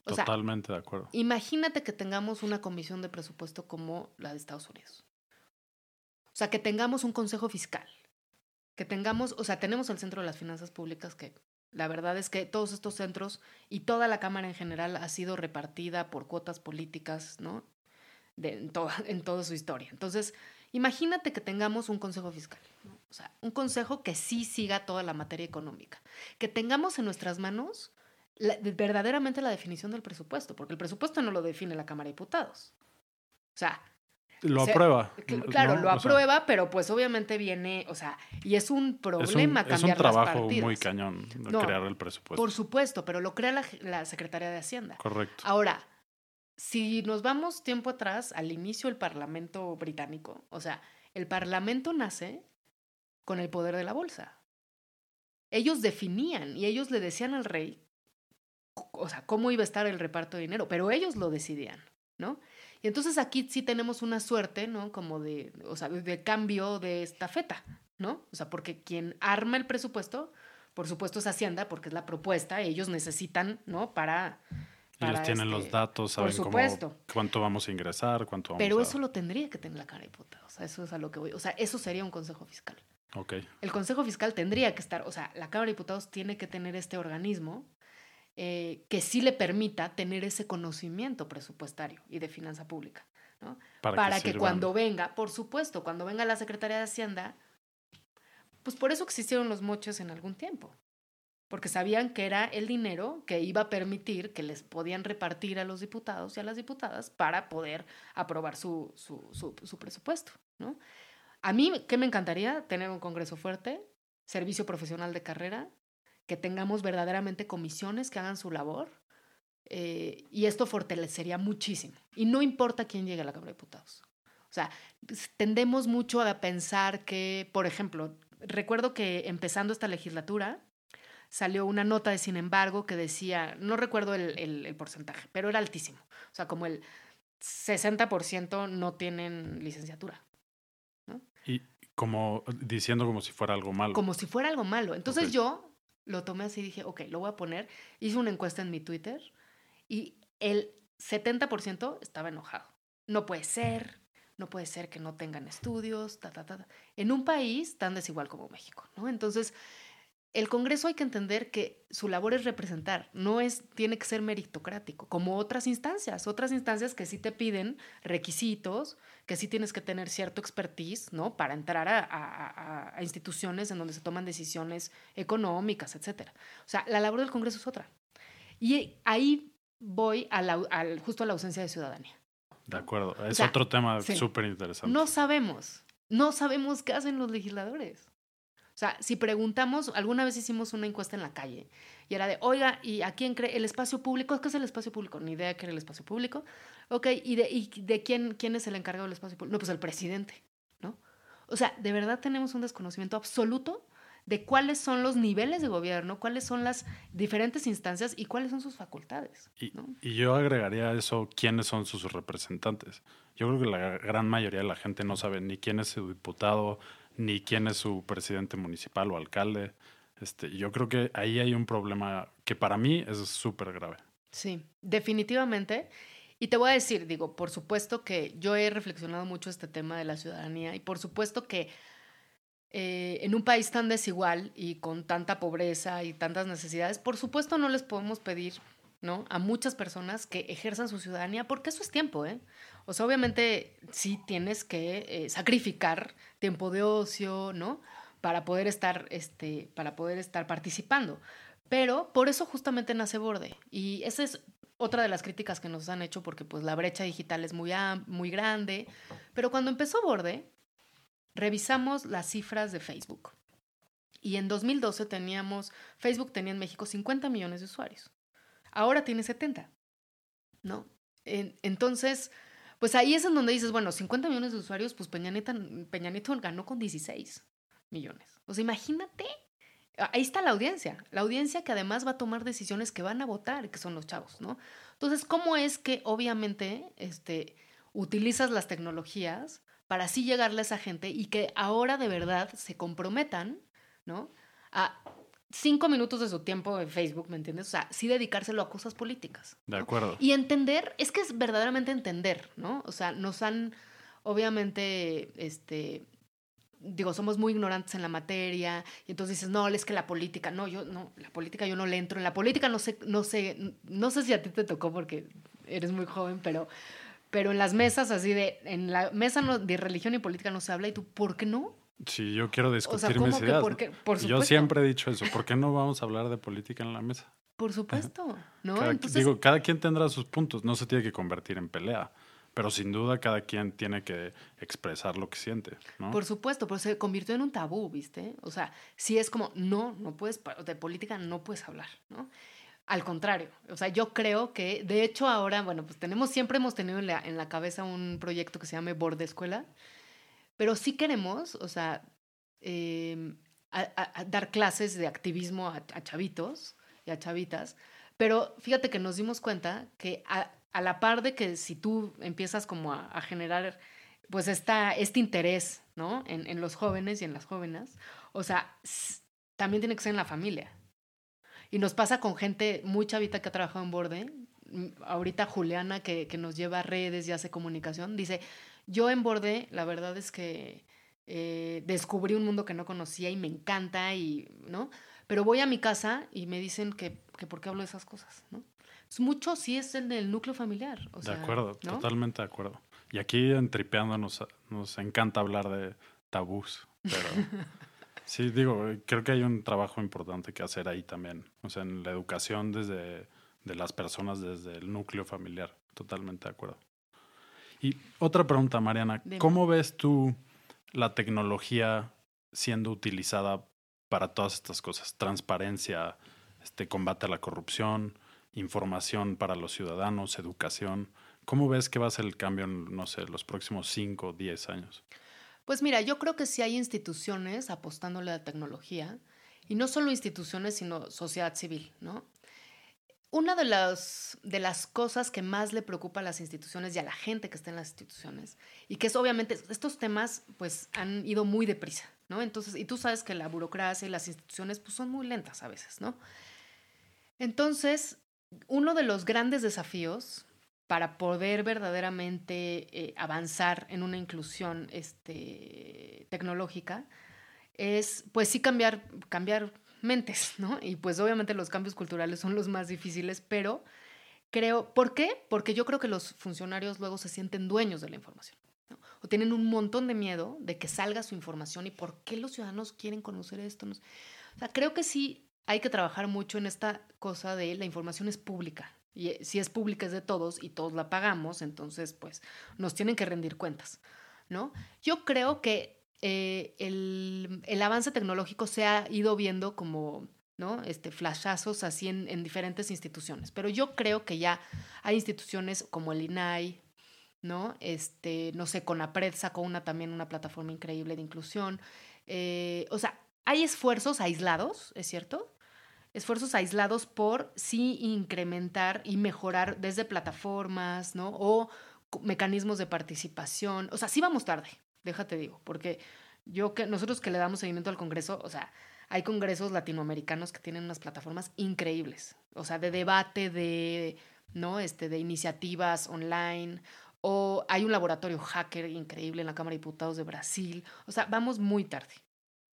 O sea, Totalmente de acuerdo. Imagínate que tengamos una comisión de presupuesto como la de Estados Unidos. O sea, que tengamos un consejo fiscal. Que tengamos, o sea, tenemos el Centro de las Finanzas Públicas que la verdad es que todos estos centros y toda la Cámara en general ha sido repartida por cuotas políticas, ¿no? De, en, toda, <laughs> en toda su historia. Entonces, imagínate que tengamos un consejo fiscal, ¿no? o sea, un consejo que sí siga toda la materia económica, que tengamos en nuestras manos verdaderamente la definición del presupuesto, porque el presupuesto no lo define la Cámara de Diputados. O sea, Lo se- aprueba. cl- claro, ¿no? lo O sea, aprueba, pero pues obviamente viene, o sea, y es un es un, problema es un cambiar trabajo las partidas. muy cañón de No, crear el presupuesto. Por supuesto, pero lo crea la, la Secretaría de Hacienda. Correcto. Ahora, si nos vamos tiempo atrás, al inicio del Parlamento británico, o sea, el Parlamento nace con el poder de la bolsa. Ellos definían y ellos le decían al rey, o sea, cómo iba a estar el reparto de dinero, pero ellos lo decidían, ¿no? Y entonces aquí sí tenemos una suerte, ¿no? Como de, o sea, de cambio de estafeta, ¿no? O sea, porque quien arma el presupuesto, por supuesto es Hacienda, porque es la propuesta, ellos necesitan, ¿no? Para... Ellos para, tienen los este, datos, por saben cómo, supuesto. cuánto vamos a ingresar, cuánto vamos Pero a... eso lo tendría que tener la Cámara de Diputados. O sea, eso es a lo que voy. O sea, eso sería un consejo fiscal. Ok, El consejo fiscal tendría que estar, o sea, la Cámara de Diputados tiene que tener este organismo eh, que sí le permita tener ese conocimiento presupuestario y de finanza pública, ¿no? para, Para, que, cuando venga, por supuesto, cuando venga la Secretaría de Hacienda, pues por eso existieron los moches en algún tiempo. Porque sabían que era el dinero que iba a permitir que les podían repartir a los diputados y a las diputadas para poder aprobar su, su, su, su presupuesto, ¿no? A mí, ¿qué me encantaría? Tener un Congreso fuerte, servicio profesional de carrera, que tengamos verdaderamente comisiones que hagan su labor. eh, y esto fortalecería muchísimo. Y no importa quién llegue a la Cámara de Diputados. O sea, tendemos mucho a pensar que, por ejemplo, recuerdo que empezando esta legislatura salió una nota de sin embargo que decía, no recuerdo el, el- el porcentaje, pero era altísimo. O sea, como el 60% no tienen licenciatura. Y como diciendo como si fuera algo malo. como si fuera algo malo. Entonces Ok. yo lo tomé así y dije, ok, lo voy a poner. Hice una encuesta en mi Twitter y el 70% estaba enojado. No puede ser, no puede ser que no tengan estudios, ta, ta, ta. En un país tan desigual como México, ¿no? Entonces, el Congreso hay que entender que su labor es representar, no es, tiene que ser meritocrático, como otras instancias, otras instancias que sí te piden requisitos, que sí tienes que tener cierto expertise, ¿no? Para entrar a, a- a- a instituciones en donde se toman decisiones económicas, etcétera. O sea, la labor del Congreso es otra. Y ahí voy a la- al- justo a la ausencia de ciudadanía. De acuerdo. Es sea, otro tema sí. súper interesante. No sabemos, no sabemos qué hacen los legisladores. O sea, si preguntamos, alguna vez hicimos una encuesta en la calle y era de, oiga, ¿y a quién cree el espacio público? ¿Qué es el espacio público? Ni idea qué era el espacio público. Ok, ¿y de, y de quién, quién es el encargado del espacio público? No, pues el presidente, ¿no? O sea, de verdad tenemos un desconocimiento absoluto de cuáles son los niveles de gobierno, cuáles son las diferentes instancias y cuáles son sus facultades. Y, ¿no? y yo agregaría a eso quiénes son sus representantes. Yo creo que la gran mayoría de la gente no sabe ni quién es su diputado, ni quién es su presidente municipal o alcalde. Este, yo creo que ahí hay un problema que para mí es súper grave. Sí, definitivamente. Y te voy a decir, digo, por supuesto que yo he reflexionado mucho este tema de la ciudadanía y por supuesto que eh, en un país tan desigual y con tanta pobreza y tantas necesidades, por supuesto no les podemos pedir ¿no? a muchas personas que ejerzan su ciudadanía, porque eso es tiempo, ¿eh? O sea, obviamente sí tienes que eh, sacrificar tiempo de ocio, ¿no? Para poder estar, este, para poder estar participando. Pero por eso justamente nace Borde. Y esa es otra de las críticas que nos han hecho, porque pues la brecha digital es muy, muy grande. Pero cuando empezó Borde, revisamos las cifras de Facebook. Y en 2012 teníamos, Facebook tenía en México 50 millones de usuarios. Ahora tiene 70, ¿no? En- entonces, pues ahí es en donde dices, bueno, 50 millones de usuarios, pues Peña, Nieto ganó con 16 millones. O sea, imagínate, ahí está la audiencia, la audiencia que además va a tomar decisiones que van a votar, que son los chavos, ¿no? Entonces, ¿cómo es que obviamente este, utilizas las tecnologías para así llegarle a esa gente y que ahora de verdad se comprometan, ¿no? A cinco minutos de su tiempo en Facebook, ¿me entiendes? O sea, sí dedicárselo a cosas políticas. De ¿no? acuerdo. Y entender, es que es verdaderamente entender, ¿no? O sea, nos han, obviamente, este, digo, somos muy ignorantes en la materia, y entonces dices, no, es que la política, no, yo, no, la política yo no le entro, en la política no sé, no sé, no sé si a ti te tocó porque eres muy joven, pero, pero en las mesas así de, en la mesa no- de religión y política no se habla, y tú, ¿por qué no? Sí, yo quiero discutir ¿cómo mis que ideas. por qué? Por yo siempre he dicho eso. ¿Por qué no vamos a hablar de política en la mesa? Por supuesto, ¿no? Cada, Entonces, digo, cada quien tendrá sus puntos, no se tiene que convertir en pelea, pero sin duda cada quien tiene que expresar lo que siente, ¿no? Por supuesto, pero se convirtió en un tabú, ¿viste? O sea, sí es como, no, no puedes, de política no puedes hablar, ¿no? Al contrario, o sea, yo creo que, de hecho, ahora, bueno, pues tenemos, siempre hemos tenido en la, en la cabeza un proyecto que se llama Borde Escuela, pero sí queremos, o sea, eh, a- a- a dar clases de activismo a, chavitos y a chavitas, pero fíjate que nos dimos cuenta que a, la par de que si tú empiezas como a, generar pues esta, este interés, ¿no? En, en los jóvenes y en las jóvenes, o sea, también tiene que ser en la familia. Y nos pasa con gente muy chavita que ha trabajado en Borde. Mm, Ahorita Juliana, que, que nos lleva a redes y hace comunicación, dice, yo en Borde, la verdad es que eh, descubrí un mundo que no conocía y me encanta, y, ¿no? Pero voy a mi casa y me dicen que, que por qué hablo de esas cosas, ¿no? Es mucho sí es el núcleo familiar. O de sea, acuerdo, ¿no? totalmente de acuerdo. Y aquí en Tripeando nos, nos encanta hablar de tabús, pero <laughs> sí, digo, creo que hay un trabajo importante que hacer ahí también, o sea, en la educación desde de las personas desde el núcleo familiar, totalmente de acuerdo. Y otra pregunta, Mariana, Dime. ¿cómo ves tú la tecnología siendo utilizada para todas estas cosas? Transparencia, este combate a la corrupción, información para los ciudadanos, educación. ¿Cómo ves que va a ser el cambio en, no sé, los próximos 5 o 10 años? Pues mira, yo creo que sí hay instituciones apostándole a la tecnología, y no solo instituciones, sino sociedad civil, ¿no? Una de las, de las cosas que más le preocupa a las instituciones y a la gente que está en las instituciones, y que es obviamente, estos temas pues han ido muy deprisa, ¿no? Entonces, y tú sabes que la burocracia y las instituciones pues son muy lentas a veces, ¿no? Entonces, uno de los grandes desafíos para poder verdaderamente eh, avanzar en una inclusión este, tecnológica es, pues sí, cambiar, cambiar mentes, ¿no? Y pues obviamente los cambios culturales son los más difíciles, pero creo, ¿por qué? Porque yo creo que los funcionarios luego se sienten dueños de la información. ¿no? O tienen un montón de miedo de que salga su información y por qué los ciudadanos quieren conocer esto. O sea, creo que sí hay que trabajar mucho en esta cosa de la información es pública. Y eh, si es pública es de todos y todos la pagamos, entonces pues nos tienen que rendir cuentas, ¿no? Yo creo que eh, el, avance tecnológico se ha ido viendo como, ¿no? Este, flashazos así en, en diferentes instituciones, pero yo creo que ya hay instituciones como el INAI, ¿no? Este, no sé, Conapred sacó una también una plataforma increíble de inclusión. Eh, o sea, hay esfuerzos aislados, ¿es cierto? Esfuerzos aislados por sí incrementar y mejorar desde plataformas, ¿no? O mecanismos de participación. O sea, sí vamos tarde, déjate digo, porque yo que nosotros que le damos seguimiento al Congreso, o sea, hay congresos latinoamericanos que tienen unas plataformas increíbles, o sea, de debate, de, ¿no? Este, de iniciativas online, o hay un laboratorio hacker increíble en la Cámara de Diputados de Brasil, o sea, vamos muy tarde,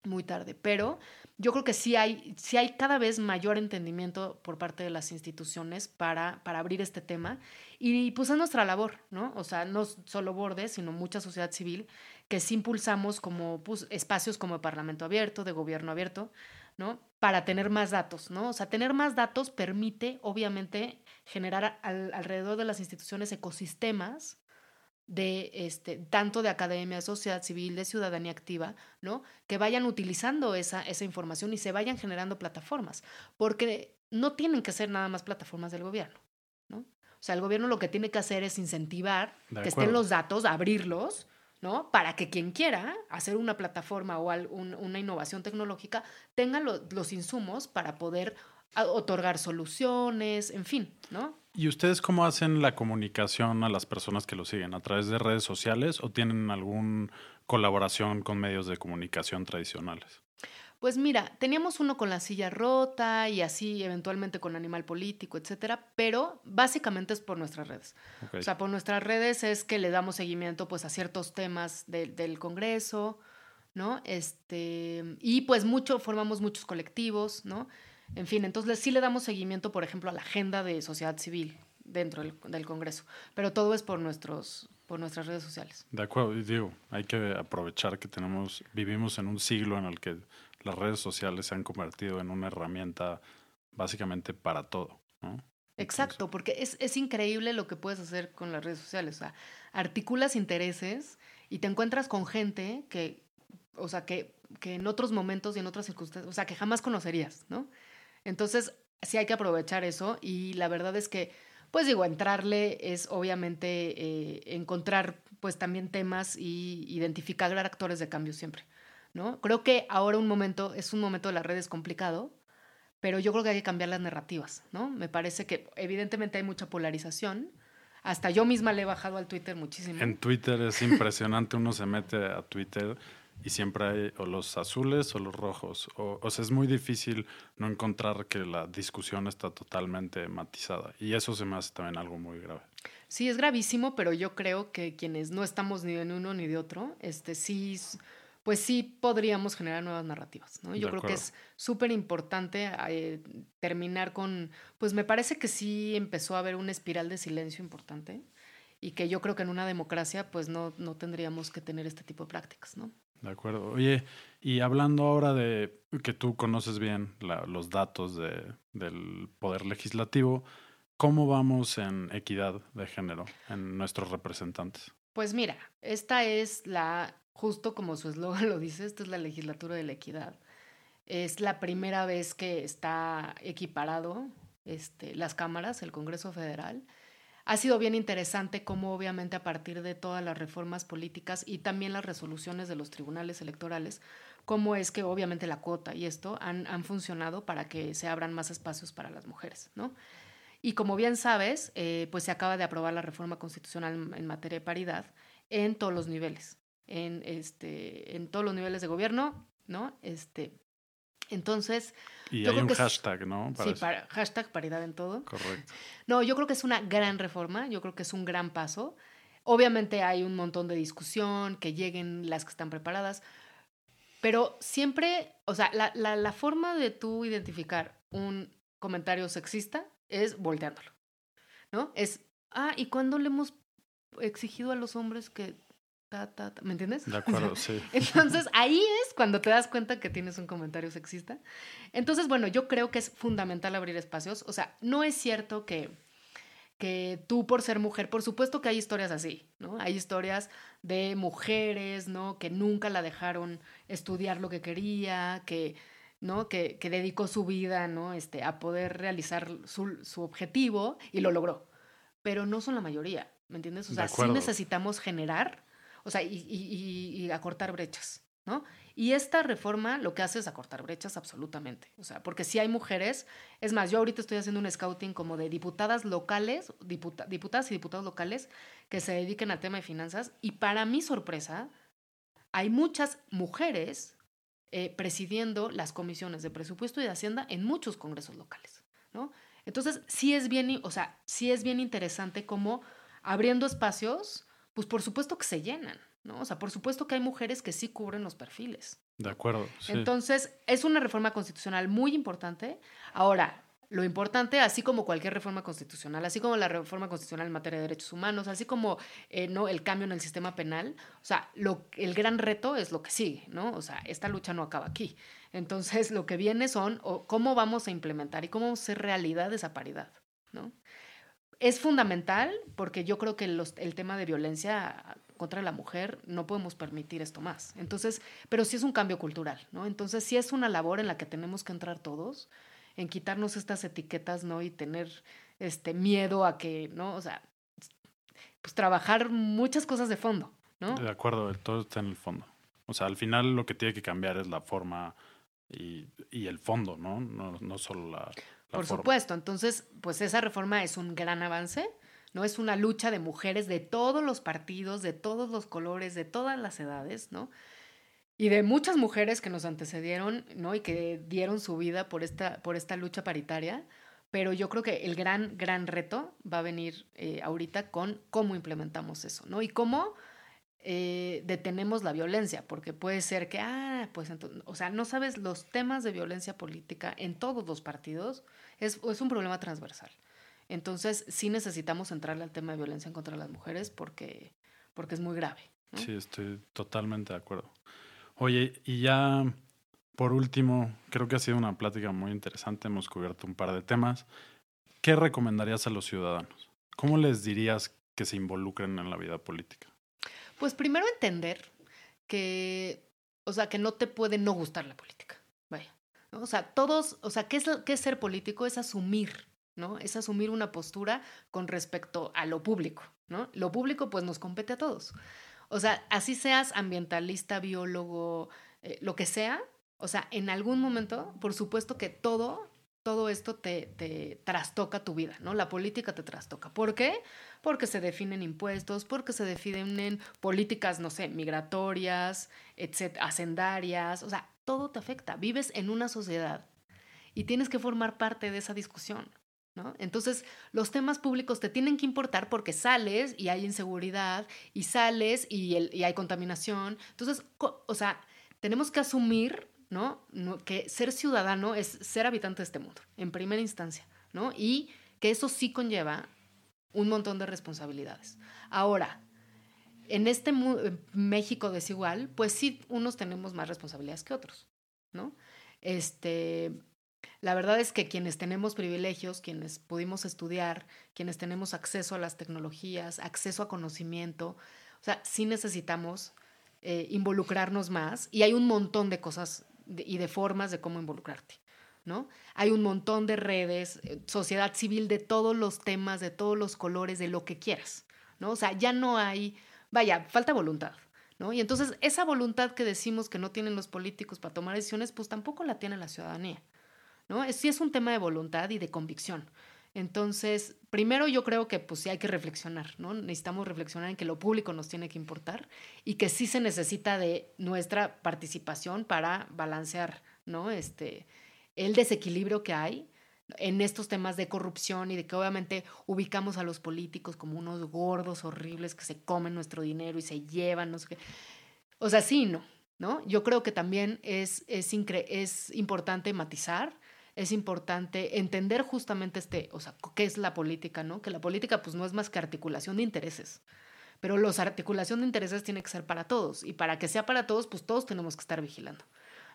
muy tarde, pero yo creo que sí hay, sí hay cada vez mayor entendimiento por parte de las instituciones para, para abrir este tema y pues es nuestra labor, ¿no? O sea, no solo Bordes, sino mucha sociedad civil que sí impulsamos como pues, espacios como el Parlamento Abierto, de Gobierno Abierto, ¿no? Para tener más datos, ¿no? O sea, tener más datos permite, obviamente, generar al- alrededor de las instituciones ecosistemas de este tanto de academia, sociedad civil, de ciudadanía activa, ¿no? Que vayan utilizando esa, esa información y se vayan generando plataformas, porque no tienen que ser nada más plataformas del gobierno, ¿no? O sea, el gobierno lo que tiene que hacer es incentivar que estén los datos, abrirlos, ¿no? Para que quien quiera hacer una plataforma o una innovación tecnológica tenga lo- los insumos para poder otorgar soluciones, en fin, ¿no? ¿Y ustedes cómo hacen la comunicación a las personas que lo siguen? ¿A través de redes sociales o tienen alguna colaboración con medios de comunicación tradicionales? Pues mira, teníamos uno con la silla rota y así eventualmente con Animal Político, etcétera, pero básicamente es por nuestras redes. O sea, por nuestras redes es que le damos seguimiento pues a ciertos temas del- del Congreso, ¿no? Este, y pues mucho, formamos muchos colectivos, ¿no? En fin, entonces sí le damos seguimiento, por ejemplo, a la agenda de sociedad civil dentro del, del Congreso, pero todo es por, nuestros, por nuestras redes sociales. De acuerdo, digo, hay que aprovechar que tenemos, vivimos en un siglo en el que las redes sociales se han convertido en una herramienta básicamente para todo, ¿no? Exacto, porque es, es increíble lo que puedes hacer con las redes sociales. O sea, articulas intereses y te encuentras con gente que, o sea, que, que en otros momentos y en otras circunstancias, o sea, que jamás conocerías, ¿no? Entonces, sí hay que aprovechar eso y la verdad es que, pues digo, entrarle es obviamente eh, encontrar pues también temas y identificar actores de cambio siempre, ¿no? Creo que ahora un momento, es un momento de las redes complicado, pero yo creo que hay que cambiar las narrativas, ¿no? Me parece que evidentemente hay mucha polarización. Hasta yo misma le he bajado al Twitter muchísimo. En Twitter es impresionante, uno se mete a Twitter y siempre hay o los azules o los rojos. O, o sea, es muy difícil no encontrar que la discusión está totalmente matizada. Y eso se me hace también algo muy grave. Sí, es gravísimo, pero yo creo que quienes no estamos ni en uno ni de otro, este sí, pues sí podríamos generar nuevas narrativas, ¿no? Yo De creo que es súper importante eh, terminar con, pues me parece que sí empezó a haber una espiral de silencio importante y que yo creo que en una democracia pues no, no tendríamos que tener este tipo de prácticas, ¿no? De acuerdo. Oye, y hablando ahora de que tú conoces bien la- los datos de, del Poder Legislativo, ¿cómo vamos en equidad de género en nuestros representantes? Pues mira, esta es la, justo como su eslogan lo dice, esta es la legislatura de la equidad. Es la primera vez que está equiparado este, las cámaras, el Congreso Federal. Ha sido bien interesante cómo obviamente a partir de todas las reformas políticas y también las resoluciones de los tribunales electorales, cómo es que obviamente la cuota y esto han, han funcionado para que se abran más espacios para las mujeres, ¿no? Y como bien sabes, eh, pues se acaba de aprobar la reforma constitucional en- materia de paridad en todos los niveles, en, este, en todos los niveles de gobierno, ¿no? Este, entonces, Y Yo hay creo un que es- hashtag, ¿no? Para sí, eso. para, hashtag paridad en todo. Correcto. No, yo creo que es una gran reforma, yo creo que es un gran paso. Obviamente hay un montón de discusión, que lleguen las que están preparadas, pero siempre, o sea, la, la, la forma de tú identificar un comentario sexista es volteándolo, ¿no? Es, ah, ¿y cuándo le hemos exigido a los hombres que... Ta, ta, ta? ¿Me entiendes? De <laughs> acuerdo, sí. <laughs> Entonces ahí es cuando te das cuenta que tienes un comentario sexista. Entonces, bueno, yo creo que es fundamental abrir espacios. O sea, no es cierto que, que tú por ser mujer, por supuesto que hay historias así, ¿no? Hay historias de mujeres, ¿no? Que nunca la dejaron estudiar lo que quería, que, ¿no? Que, que dedicó su vida, ¿no? Este, a poder realizar su, su objetivo y lo logró. Pero no son la mayoría, ¿me entiendes? O sea, sí necesitamos generar, o sea, y, y- y- acortar brechas, ¿no? Y esta reforma lo que hace es acortar brechas absolutamente. O sea, porque si hay mujeres, es más, yo ahorita estoy haciendo un scouting como de diputadas locales, diputa- diputadas y diputados locales que se dediquen al tema de finanzas. Y para mi sorpresa, hay muchas mujeres eh, presidiendo las comisiones de presupuesto y de hacienda en muchos congresos locales, ¿no? Entonces, sí es bien, o sea, sí es bien interesante cómo abriendo espacios, pues por supuesto que se llenan, ¿no? O sea, por supuesto que hay mujeres que sí cubren los perfiles. De acuerdo. Sí. Entonces, es una reforma constitucional muy importante. Ahora, lo importante, así como cualquier reforma constitucional, así como la reforma constitucional en materia de derechos humanos, así como eh, ¿no? el cambio en el sistema penal, o sea, lo, el gran reto es lo que sigue, ¿no? O sea, esta lucha no acaba aquí. Entonces, lo que viene son o, cómo vamos a implementar y cómo vamos a hacer realidad esa paridad, ¿no? Es fundamental porque yo creo que los- el tema de violencia contra la mujer no podemos permitir esto más. Entonces, pero sí es un cambio cultural, ¿no? Entonces, sí es una labor en la que tenemos que entrar todos. en quitarnos estas etiquetas, ¿no? Y tener este miedo a que, ¿no? O sea, pues trabajar muchas cosas de fondo, ¿no? De acuerdo, todo está en el fondo. O sea, al final lo que tiene que cambiar es la forma y, el fondo, ¿no? No, no solo la Por forma. supuesto, entonces, pues esa reforma es un gran avance, ¿no? Es una lucha de mujeres de todos los partidos, de todos los colores, de todas las edades, ¿no? Y de muchas mujeres que nos antecedieron, ¿no? Y que dieron su vida por esta, por esta lucha paritaria. Pero yo creo que el gran, gran reto va a venir eh, ahorita con cómo implementamos eso, ¿no? Y cómo eh, detenemos la violencia, porque puede ser que, ah, pues, entonces, o sea, no sabes los temas de violencia política en todos los partidos, es, es un problema transversal. Entonces, sí necesitamos entrarle al tema de violencia contra las mujeres porque, porque es muy grave. Sí, estoy totalmente de acuerdo. Oye, y ya por último, creo que ha sido una plática muy interesante, hemos cubierto un par de temas. ¿Qué recomendarías a los ciudadanos? ¿Cómo les dirías que se involucren en la vida política? Pues primero entender que, o sea, que no te puede no gustar la política. Vaya. O sea, todos, o sea, ¿qué es, qué ser político? Es asumir, ¿no? Es asumir una postura con respecto a lo público, ¿no? Lo público pues nos compete a todos. O sea, así seas ambientalista, biólogo, eh, lo que sea, o sea, en algún momento, por supuesto que todo, todo esto te, trastoca tu vida, ¿no? La política te trastoca. ¿Por qué? Porque se definen impuestos, porque se definen políticas, no sé, migratorias, etcétera, hacendarias, o sea, todo te afecta. Vives en una sociedad y tienes que formar parte de esa discusión. ¿No? Entonces, los temas públicos te tienen que importar porque sales y hay inseguridad, y sales y, y hay contaminación. Entonces, o sea, tenemos que asumir, ¿no? Que ser ciudadano es ser habitante de este mundo, en primera instancia, ¿no? Y que eso sí conlleva un montón de responsabilidades. Ahora, en este México desigual, pues sí, unos tenemos más responsabilidades que otros, ¿no? Este, la verdad es que quienes tenemos privilegios, quienes pudimos estudiar, quienes tenemos acceso a las tecnologías, acceso a conocimiento, o sea, sí necesitamos eh, involucrarnos más y hay un montón de cosas y de formas de cómo involucrarte. ¿no? Hay un montón de redes, eh, sociedad civil de todos los temas, de todos los colores, de lo que quieras, ¿no? O sea, ya no hay, vaya, falta voluntad, ¿no? Y entonces esa voluntad que decimos que no tienen los políticos para tomar decisiones, pues tampoco la tiene la ciudadanía, ¿no? Sí es un tema de voluntad y de convicción. Entonces, primero yo creo que pues sí hay que reflexionar, ¿no? Necesitamos reflexionar en que lo público nos tiene que importar y que sí se necesita de nuestra participación para balancear, ¿no? Este, el desequilibrio que hay en estos temas de corrupción y de que obviamente ubicamos a los políticos como unos gordos horribles que se comen nuestro dinero y se llevan, no sé qué. O sea, sí, no, ¿no? Yo creo que también es, es, es importante matizar, es importante entender justamente este, o sea, qué es la política, ¿no? Que la política pues no es más que articulación de intereses. Pero la articulación de intereses tiene que ser para todos y para que sea para todos, pues todos tenemos que estar vigilando,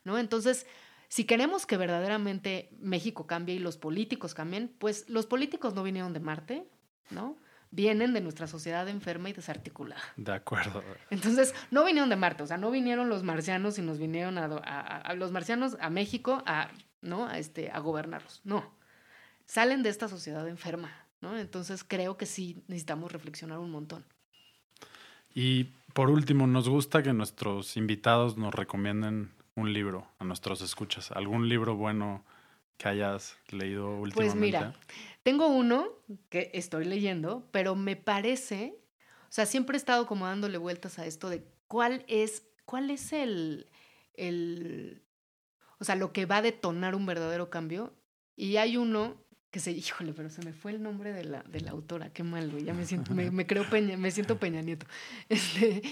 ¿no? Entonces, si queremos que verdaderamente México cambie y los políticos cambien, pues los políticos no vinieron de Marte, ¿no? Vienen de nuestra sociedad enferma y desarticulada. De acuerdo. Entonces, no vinieron de Marte, o sea, no vinieron los marcianos y nos vinieron a, a- a los marcianos a México a, ¿no? a, este, a gobernarlos. No. Salen de esta sociedad enferma, ¿no? Entonces, creo que sí necesitamos reflexionar un montón. Y por último, nos gusta que nuestros invitados nos recomienden un libro a nuestros escuchas. ¿Algún libro bueno que hayas leído últimamente? Pues mira, tengo uno que estoy leyendo, pero me parece, o sea, siempre he estado como dándole vueltas a esto de cuál es, cuál es el, el, o sea, lo que va a detonar un verdadero cambio. Y hay uno que se, híjole, pero se me fue el nombre de la, de la autora, qué mal, güey, ya me siento, me, me creo Peña, me siento Peña Nieto. <laughs> Este,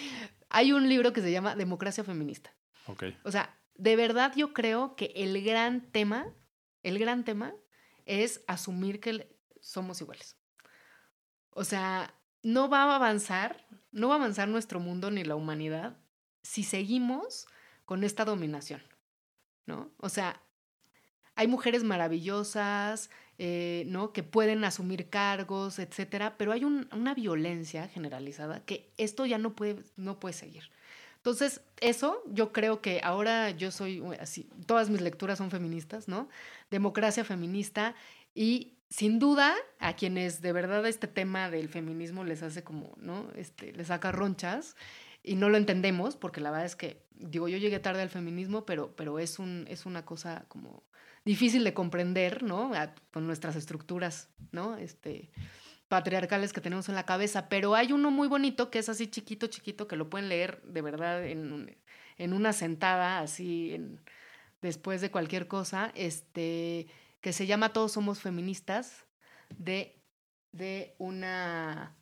hay un libro que se llama Democracia Feminista. Ok. O sea, de verdad yo creo que el gran tema, el gran tema es asumir que somos iguales. O sea, no va a avanzar, no va a avanzar nuestro mundo ni la humanidad si seguimos con esta dominación, ¿no? O sea, hay mujeres maravillosas, eh, ¿no? Que pueden asumir cargos, etcétera, pero hay un- una violencia generalizada que esto ya no puede, no puede seguir. Entonces, eso yo creo que ahora yo soy así, todas mis lecturas son feministas, ¿no? Democracia feminista y sin duda a quienes de verdad este tema del feminismo les hace como, ¿no? Este, les saca ronchas y no lo entendemos porque la verdad es que, digo, yo llegué tarde al feminismo, pero, pero es, un, es una cosa como difícil de comprender, ¿no? con nuestras estructuras, ¿no? Este, patriarcales que tenemos en la cabeza, pero hay uno muy bonito que es así chiquito, chiquito, que lo pueden leer de verdad en, en una sentada, así en, después de cualquier cosa, este, que se llama Todos somos feministas, de, de una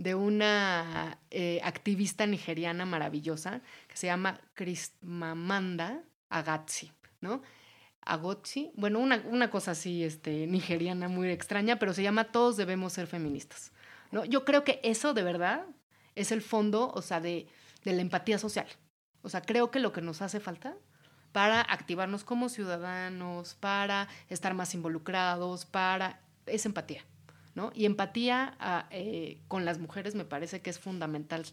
de una eh, activista nigeriana maravillosa que se llama Krismamanda Agatsi, ¿no? Agotzi, bueno, una, una, cosa así este, nigeriana muy extraña, pero se llama Todos debemos ser feministas. ¿no? Yo creo que eso de verdad es el fondo, o sea, de, de la empatía social. O sea, creo que lo que nos hace falta para activarnos como ciudadanos, para estar más involucrados, para... es empatía, ¿no? Y empatía ah, eh, con las mujeres me parece que es fundamental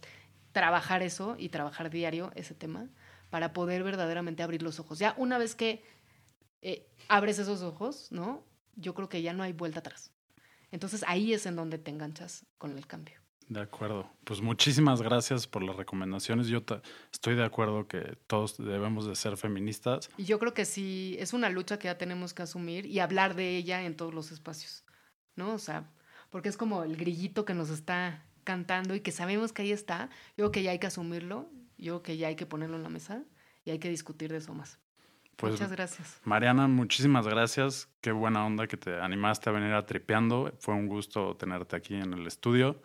trabajar eso y trabajar diario ese tema para poder verdaderamente abrir los ojos. Ya una vez que eh, abres esos ojos, ¿no? Yo creo que ya no hay vuelta atrás. Entonces ahí es en donde te enganchas con el cambio. De acuerdo. Pues muchísimas gracias por las recomendaciones. Yo estoy de acuerdo que todos debemos de ser feministas. Y yo creo que sí, es una lucha que ya tenemos que asumir y hablar de ella en todos los espacios, ¿no? O sea, porque es como el grillito que nos está cantando y que sabemos que ahí está. Yo creo que ya hay que asumirlo, yo creo que ya hay que ponerlo en la mesa y hay que discutir de eso más. Pues, Muchas gracias. Mariana, muchísimas gracias. Qué buena onda que te animaste a venir a Tripeando. Fue un gusto tenerte aquí en el estudio.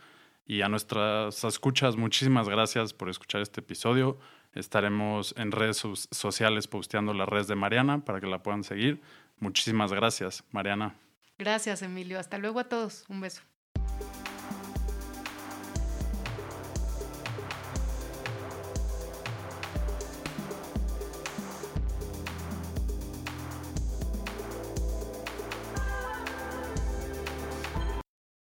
Y a nuestras escuchas, muchísimas gracias por escuchar este episodio. Estaremos en redes sociales posteando las redes de Mariana para que la puedan seguir. Muchísimas gracias, Mariana. Gracias, Emilio. Hasta luego a todos. Un beso.